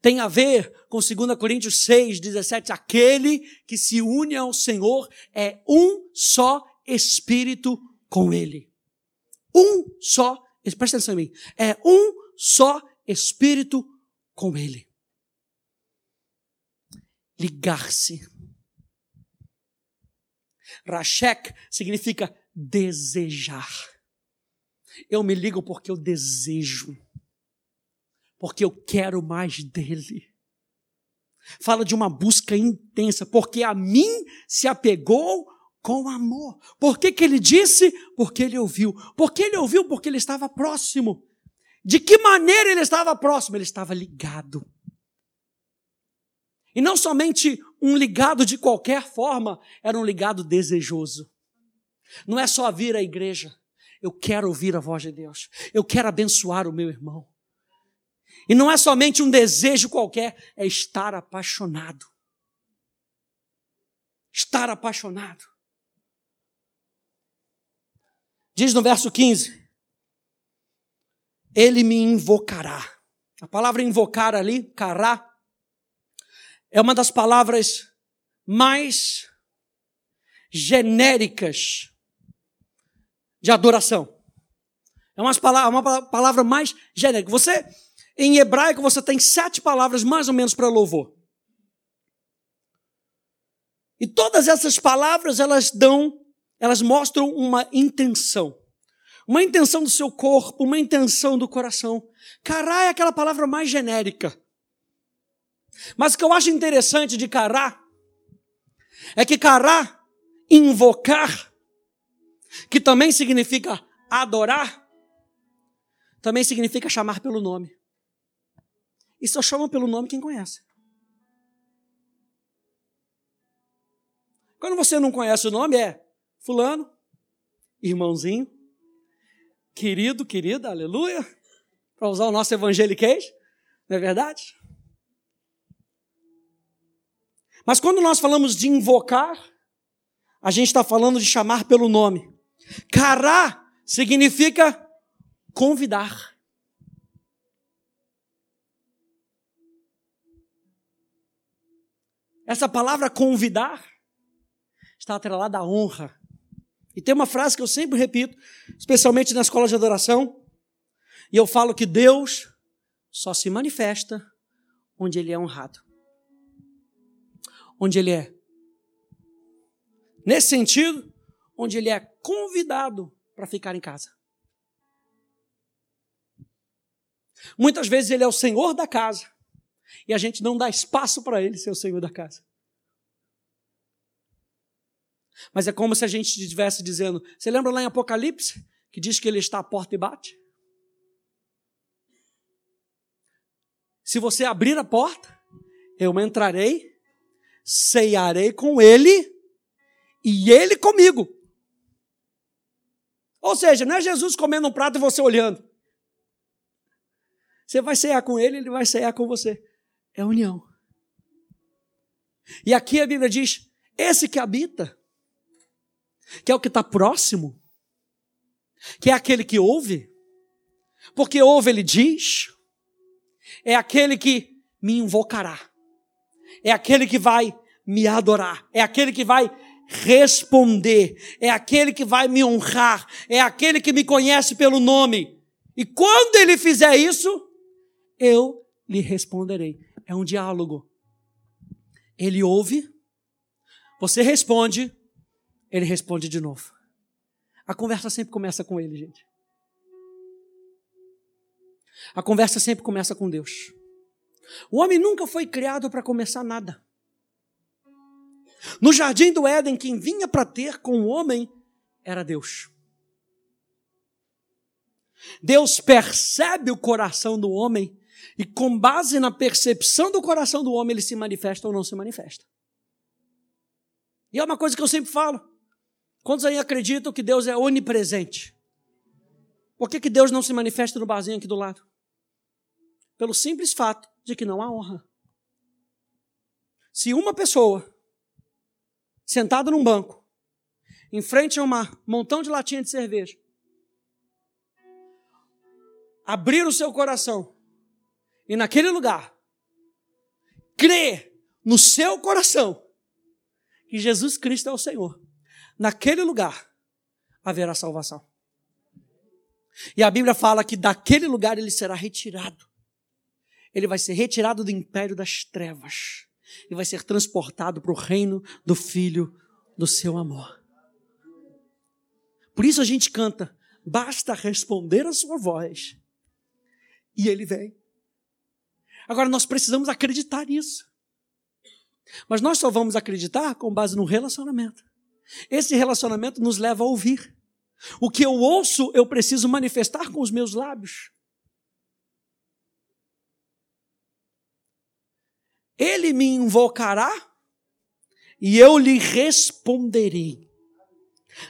Tem a ver com 2 Coríntios 6, 17, aquele que se une ao Senhor é um só espírito com ele. Um só, presta atenção em mim, é um só espírito com ele. Ligar-se. Rashek significa desejar. Eu me ligo porque eu desejo, porque eu quero mais dele. Fala de uma busca intensa, porque a mim se apegou com amor. Por que, que ele disse? Porque ele ouviu. Por que ele ouviu? Porque ele estava próximo. De que maneira ele estava próximo? Ele estava ligado. E não somente um ligado de qualquer forma, era um ligado desejoso. Não é só vir à igreja. Eu quero ouvir a voz de Deus. Eu quero abençoar o meu irmão. E não é somente um desejo qualquer, é estar apaixonado. Estar apaixonado. Diz no verso 15: Ele me invocará. A palavra invocar ali, cará, é uma das palavras mais genéricas de adoração. É uma palavra, uma palavra mais genérica. Você, em hebraico, você tem sete palavras mais ou menos para louvor. E todas essas palavras, elas dão, elas mostram uma intenção. Uma intenção do seu corpo, uma intenção do coração. Cará é aquela palavra mais genérica. Mas o que eu acho interessante de cará é que cará, invocar, que também significa adorar, também significa chamar pelo nome. E só chama pelo nome quem conhece. Quando você não conhece o nome, é Fulano, irmãozinho, querido, querida, aleluia, para usar o nosso evangeliquez, não é verdade? Mas quando nós falamos de invocar, a gente está falando de chamar pelo nome. Cará significa convidar. Essa palavra convidar está atrelada à honra. E tem uma frase que eu sempre repito, especialmente na escola de adoração, e eu falo que Deus só se manifesta onde Ele é honrado. Onde Ele é. Nesse sentido, onde ele é convidado para ficar em casa. Muitas vezes ele é o senhor da casa e a gente não dá espaço para ele ser o senhor da casa. Mas é como se a gente estivesse dizendo: você lembra lá em Apocalipse que diz que ele está à porta e bate? Se você abrir a porta, eu entrarei, ceiarei com ele e ele comigo. Ou seja, não é Jesus comendo um prato e você olhando. Você vai cear com ele, ele vai cear com você. É união. E aqui a Bíblia diz: esse que habita, que é o que está próximo, que é aquele que ouve, porque ouve, ele diz, é aquele que me invocará, é aquele que vai me adorar, é aquele que vai responder, é aquele que vai me honrar, é aquele que me conhece pelo nome. E quando ele fizer isso, eu lhe responderei. É um diálogo. Ele ouve, você responde, ele responde de novo. A conversa sempre começa com ele, gente. A conversa sempre começa com Deus. O homem nunca foi criado para começar nada. No jardim do Éden, quem vinha para ter com o homem era Deus. Deus percebe o coração do homem e, com base na percepção do coração do homem, ele se manifesta ou não se manifesta. E é uma coisa que eu sempre falo. Quantos aí acreditam que Deus é onipresente? Por que, que Deus não se manifesta no barzinho aqui do lado? Pelo simples fato de que não há honra. Se uma pessoa sentado num banco, em frente a um montão de latinha de cerveja, abrir o seu coração e naquele lugar crer no seu coração que Jesus Cristo é o Senhor, naquele lugar haverá salvação. E a Bíblia fala que daquele lugar ele será retirado. Ele vai ser retirado do império das trevas e vai ser transportado para o reino do Filho do seu amor. Por isso a gente canta: basta responder a sua voz e ele vem. Agora nós precisamos acreditar nisso. Mas nós só vamos acreditar com base no relacionamento. Esse relacionamento nos leva a ouvir. O que eu ouço, eu preciso manifestar com os meus lábios. Ele me invocará e eu lhe responderei.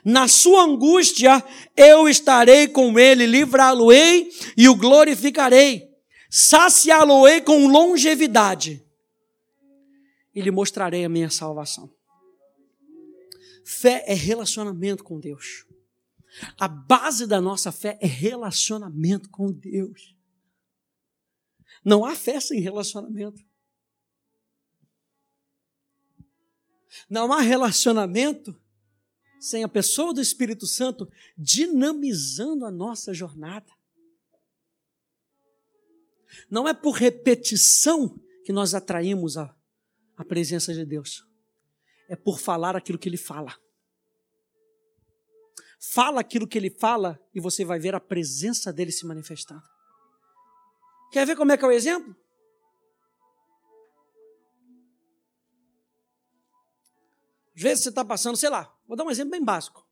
Na sua angústia, eu estarei com ele, livrá-lo-ei e o glorificarei. Saciá-lo-ei com longevidade e lhe mostrarei a minha salvação. Fé é relacionamento com Deus. A base da nossa fé é relacionamento com Deus. Não há fé sem relacionamento. Não há relacionamento sem a pessoa do Espírito Santo dinamizando a nossa jornada. Não é por repetição que nós atraímos a, a presença de Deus, é por falar aquilo que Ele fala. Fala aquilo que Ele fala e você vai ver a presença dele se manifestando. Quer ver como é que é o exemplo? Às vezes você está passando, sei lá, vou dar um exemplo bem básico.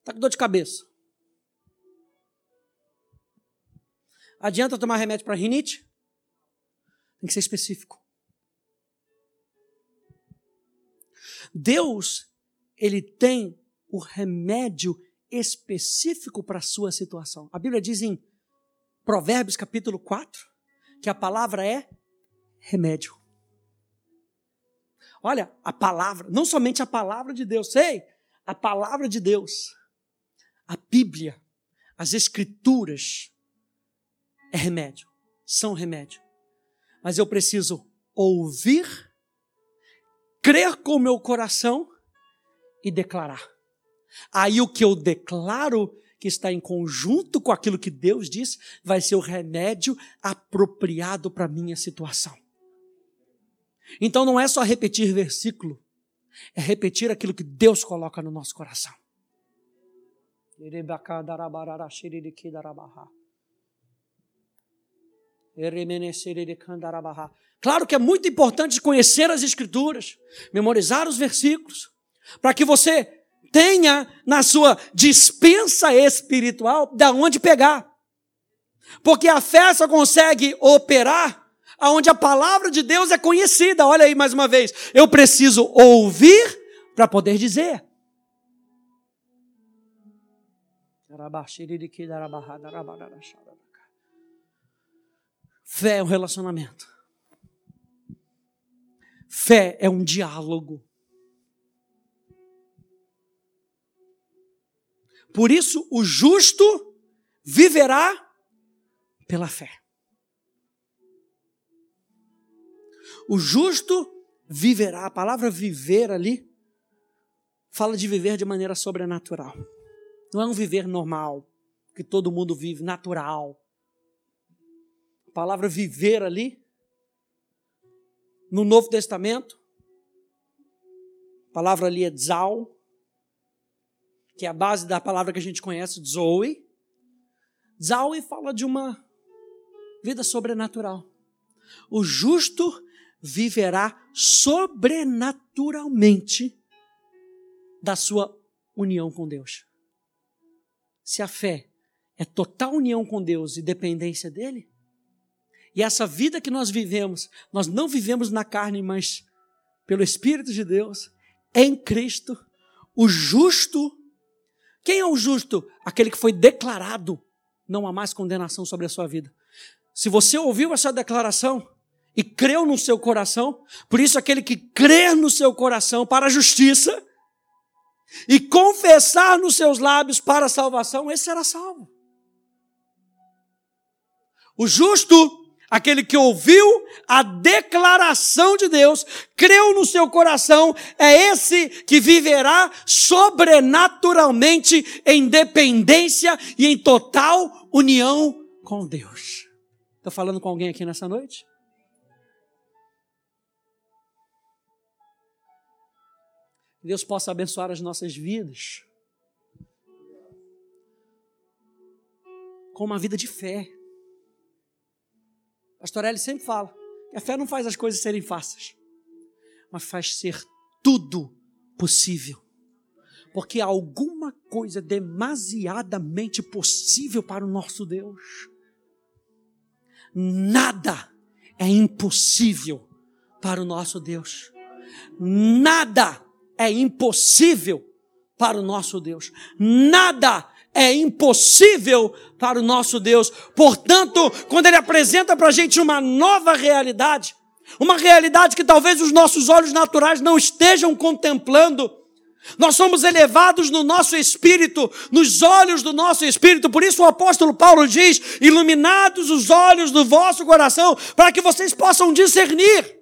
Está com dor de cabeça. Adianta tomar remédio para rinite? Tem que ser específico. Deus, ele tem o remédio específico para a sua situação. A Bíblia diz em Provérbios capítulo 4 que a palavra é remédio. Olha, a palavra, não somente a palavra de Deus, sei, a palavra de Deus, a Bíblia, as Escrituras, é remédio, são remédio. Mas eu preciso ouvir, crer com o meu coração e declarar. Aí o que eu declaro, que está em conjunto com aquilo que Deus diz, vai ser o remédio apropriado para a minha situação. Então não é só repetir versículo, é repetir aquilo que Deus coloca no nosso coração. Claro que é muito importante conhecer as Escrituras, memorizar os versículos, para que você tenha na sua dispensa espiritual da onde pegar. Porque a fé só consegue operar aonde a palavra de Deus é conhecida. Olha aí mais uma vez. Eu preciso ouvir para poder dizer. Fé é um relacionamento. Fé é um diálogo. Por isso, o justo viverá pela fé. O justo viverá. A palavra viver ali fala de viver de maneira sobrenatural. Não é um viver normal, que todo mundo vive, natural. A palavra viver ali, no Novo Testamento, a palavra ali é zal, que é a base da palavra que a gente conhece, Zoe. Zoe fala de uma vida sobrenatural. O justo viverá sobrenaturalmente da sua união com Deus. Se a fé é total união com Deus e dependência dele, e essa vida que nós vivemos, nós não vivemos na carne, mas pelo Espírito de Deus, em Cristo, o justo. Quem é o justo? Aquele que foi declarado, não há mais condenação sobre a sua vida. Se você ouviu essa declaração e creu no seu coração, por isso aquele que crer no seu coração para a justiça e confessar nos seus lábios para a salvação, esse será salvo. O justo, aquele que ouviu a declaração de Deus, creu no seu coração, é esse que viverá sobrenaturalmente em dependência e em total união com Deus. Estou falando com alguém aqui nessa noite? Que Deus possa abençoar as nossas vidas com uma vida de fé. Pastor Eli sempre fala que a fé não faz as coisas serem fáceis, mas faz ser tudo possível. Porque alguma coisa demasiadamente possível para o nosso Deus nada é impossível para o nosso Deus. Nada é impossível para o nosso Deus. Nada é impossível para o nosso Deus. Portanto, quando Ele apresenta para a gente uma nova realidade, uma realidade que talvez os nossos olhos naturais não estejam contemplando, nós somos elevados no nosso espírito, nos olhos do nosso espírito. Por isso o apóstolo Paulo diz: iluminados os olhos do vosso coração, para que vocês possam discernir,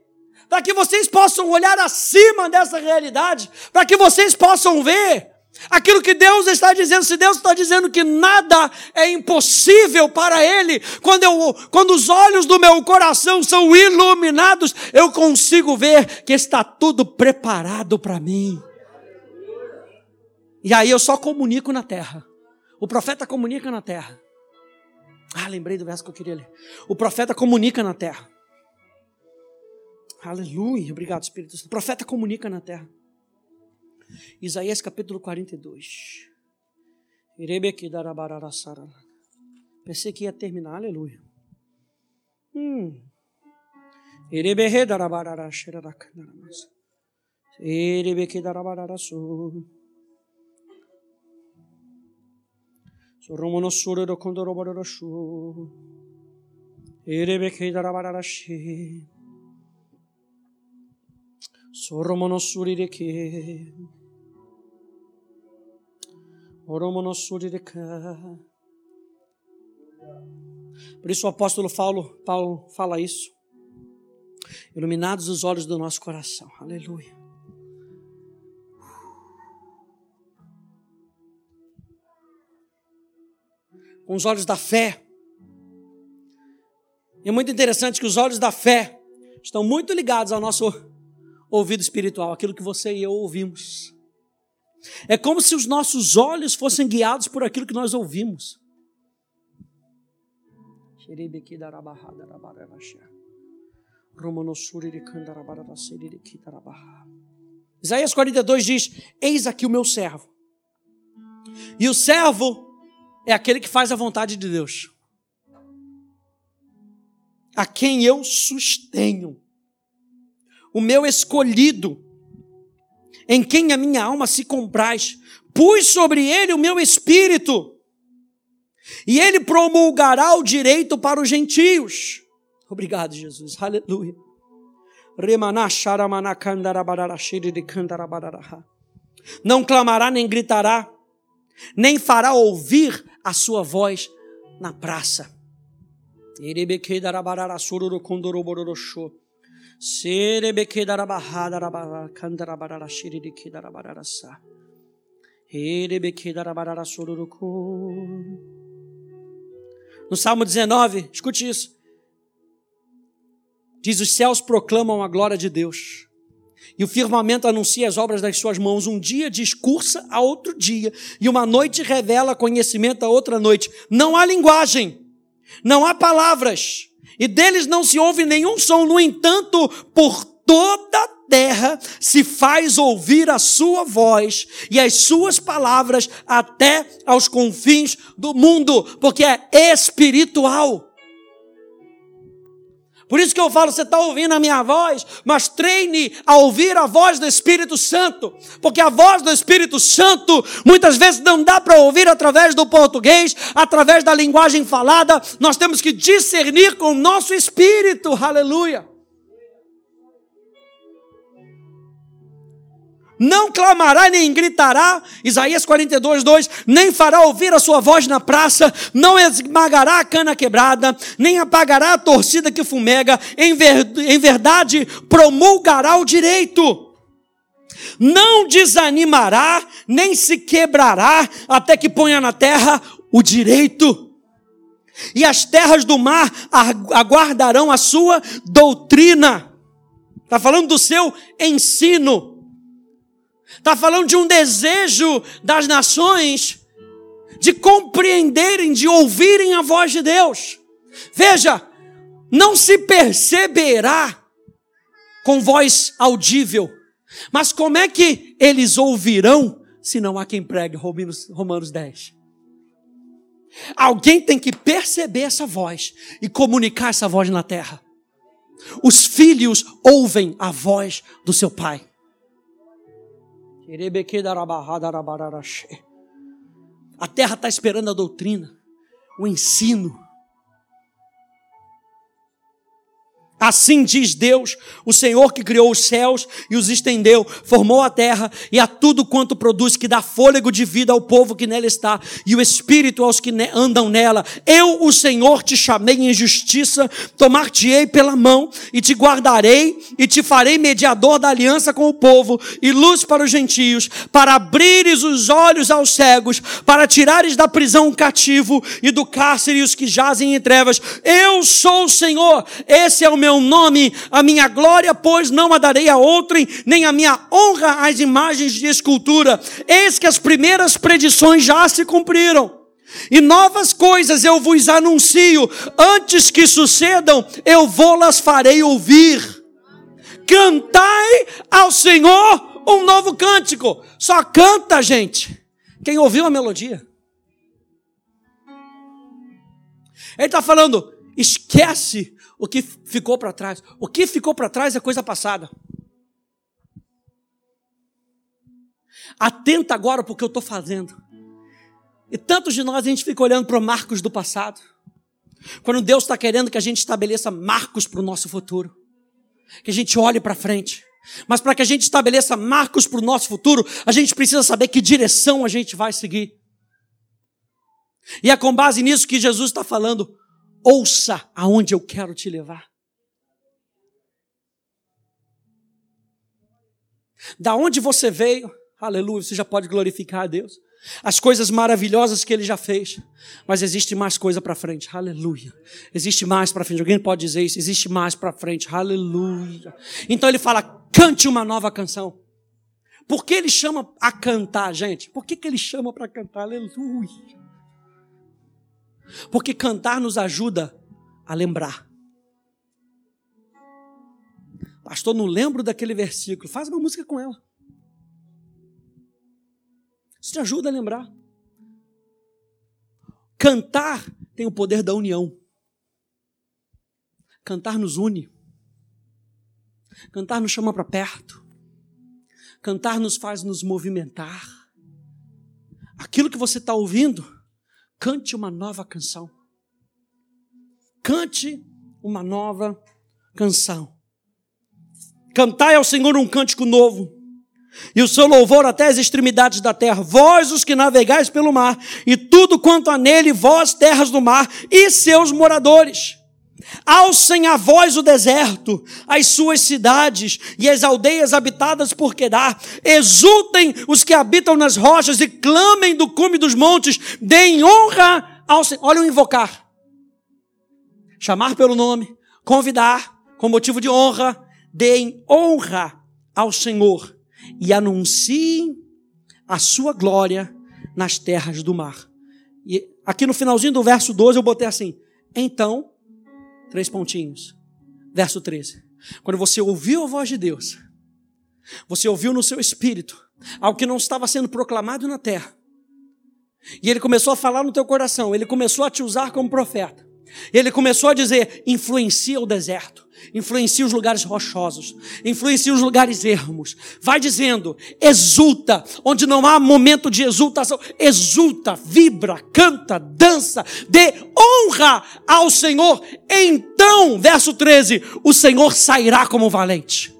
para que vocês possam olhar acima dessa realidade, para que vocês possam ver aquilo que Deus está dizendo. Se Deus está dizendo que nada é impossível para Ele, quando, eu, quando os olhos do meu coração são iluminados, eu consigo ver que está tudo preparado para mim. E aí eu só comunico na terra. O profeta comunica na terra. Ah, lembrei do verso que eu queria ler. O profeta comunica na terra. Aleluia. Obrigado, Espírito Santo. O profeta comunica na terra. Isaías capítulo 42. Pensei que ia terminar, aleluia. Hum. Soromono sure do kondoro bororo shu. Erebeke darabarashi. Por isso o apóstolo Paulo, Paulo fala isso. Iluminados os olhos do nosso coração. Aleluia. com os olhos da fé. E é muito interessante que os olhos da fé estão muito ligados ao nosso ouvido espiritual, aquilo que você e eu ouvimos. É como se os nossos olhos fossem guiados por aquilo que nós ouvimos. Isaías 42 diz: Eis aqui o meu servo. E o servo é aquele que faz a vontade de Deus, a quem eu sustenho, o meu escolhido, em quem a minha alma se compraz. Pus sobre ele o meu espírito, e ele promulgará o direito para os gentios. Obrigado, Jesus. Aleluia. Não clamará nem gritará, nem fará ouvir a sua voz na praça. No Salmo 19, escute isso. Diz: Os céus proclamam a glória de Deus, e o firmamento anuncia as obras das suas mãos. Um dia discursa a outro dia, e uma noite revela conhecimento a outra noite. Não há linguagem, não há palavras, e deles não se ouve nenhum som. No entanto, por toda a terra se faz ouvir a sua voz e as suas palavras até aos confins do mundo, porque é espiritual. Por isso que eu falo, você está ouvindo a minha voz, mas treine a ouvir a voz do Espírito Santo, porque a voz do Espírito Santo muitas vezes não dá para ouvir através do português, através da linguagem falada, nós temos que discernir com o nosso espírito, aleluia. Não clamará nem gritará, Isaías 42, 2, nem fará ouvir a sua voz na praça, não esmagará a cana quebrada, nem apagará a torcida que fumega, em, ver, em verdade promulgará o direito. Não desanimará, nem se quebrará, até que ponha na terra o direito. E as terras do mar aguardarão a sua doutrina. Está falando do seu ensino. Está falando de um desejo das nações de compreenderem, de ouvirem a voz de Deus. Veja, não se perceberá com voz audível, mas como é que eles ouvirão se não há quem pregue? Romanos, Romanos 10. Alguém tem que perceber essa voz e comunicar essa voz na terra. Os filhos ouvem a voz do seu pai. A terra está esperando a doutrina, o ensino. Assim diz Deus, o Senhor que criou os céus e os estendeu, formou a terra e a tudo quanto produz, que dá fôlego de vida ao povo que nela está, e o espírito aos que andam nela. Eu, o Senhor, te chamei em justiça, tomar-te-ei pela mão e te guardarei e te farei mediador da aliança com o povo e luz para os gentios, para abrires os olhos aos cegos, para tirares da prisão o cativo e do cárcere os que jazem em trevas. Eu sou o Senhor, esse é o meu meu nome, a minha glória, pois não a darei a outrem, nem a minha honra às imagens de escultura. Eis que as primeiras predições já se cumpriram. E novas coisas eu vos anuncio, antes que sucedam, eu vou-las farei ouvir. Cantai ao Senhor um novo cântico. Só canta, gente. Quem ouviu a melodia? Ele está falando, esquece o que ficou para trás. O que ficou para trás é coisa passada. Atenta agora para o que eu estou fazendo. E tantos de nós a gente fica olhando para marcos do passado. Quando Deus está querendo que a gente estabeleça marcos para o nosso futuro. Que a gente olhe para frente. Mas para que a gente estabeleça marcos para o nosso futuro, a gente precisa saber que direção a gente vai seguir. E é com base nisso que Jesus está falando: ouça aonde eu quero te levar. Da onde você veio, aleluia, você já pode glorificar a Deus. As coisas maravilhosas que ele já fez. Mas existe mais coisa para frente, aleluia. Existe mais para frente. Alguém pode dizer isso? Existe mais para frente, aleluia. Então ele fala: cante uma nova canção. Por que ele chama a cantar, gente? Por que, que ele chama para cantar? Aleluia. Porque cantar nos ajuda a lembrar. Pastor, não lembro daquele versículo. Faz uma música com ela. Isso te ajuda a lembrar. Cantar tem o poder da união. Cantar nos une. Cantar nos chama para perto. Cantar nos faz nos movimentar. Aquilo que você está ouvindo, cante uma nova canção. Cante uma nova canção. Cantai ao Senhor um cântico novo, e o seu louvor até as extremidades da terra. Vós, os que navegais pelo mar, e tudo quanto há nele, vós, terras do mar, e seus moradores. Alcem a voz o deserto, as suas cidades e as aldeias habitadas por Quedar. Exultem os que habitam nas rochas e clamem do cume dos montes. Deem honra ao Senhor. Olha o invocar. Chamar pelo nome, convidar com motivo de honra. Deem honra ao Senhor e anunciem a sua glória nas terras do mar. E aqui no finalzinho do verso 12 eu botei assim: então Três pontinhos. Verso 13. Quando você ouviu a voz de Deus, você ouviu no seu espírito algo que não estava sendo proclamado na terra. E ele começou a falar no teu coração, ele começou a te usar como profeta. Ele começou a dizer: influencia o deserto, influencia os lugares rochosos, influencia os lugares ermos. Vai dizendo, exulta, onde não há momento de exultação, exulta, vibra, canta, dança, dê honra ao Senhor. Então, verso 13: o Senhor sairá como valente.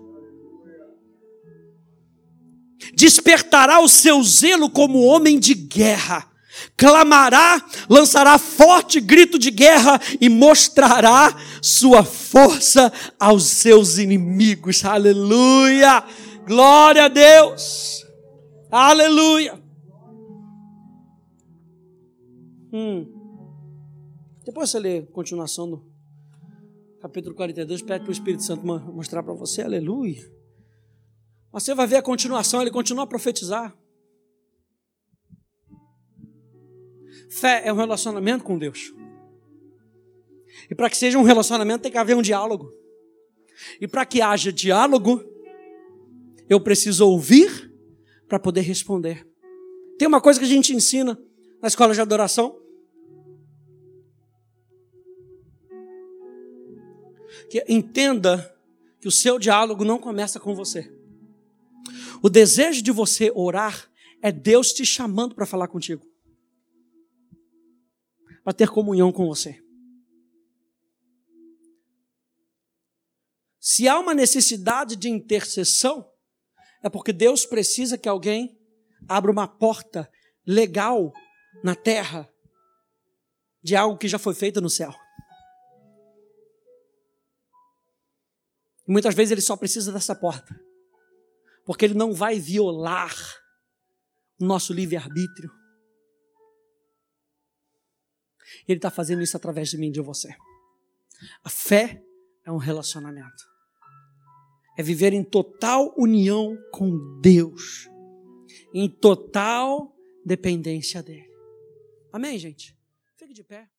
Despertará o seu zelo como homem de guerra clamará, lançará forte grito de guerra e mostrará sua força aos seus inimigos. Aleluia! Glória a Deus! Aleluia! Hum. Depois você lê a continuação do capítulo 42, pede para o Espírito Santo mostrar para você, aleluia. Você vai ver a continuação, ele continua a profetizar. Fé é um relacionamento com Deus. E para que seja um relacionamento tem que haver um diálogo. E para que haja diálogo, eu preciso ouvir para poder responder. Tem uma coisa que a gente ensina na escola de adoração. Que entenda que o seu diálogo não começa com você. O desejo de você orar é Deus te chamando para falar contigo para ter comunhão com você. Se há uma necessidade de intercessão, é porque Deus precisa que alguém abra uma porta legal na terra de algo que já foi feito no céu. E muitas vezes ele só precisa dessa porta, porque ele não vai violar o nosso livre-arbítrio. Ele está fazendo isso através de mim de você. A fé é um relacionamento. É viver em total união com Deus. Em total dependência dEle. Amém, gente? Fique de pé.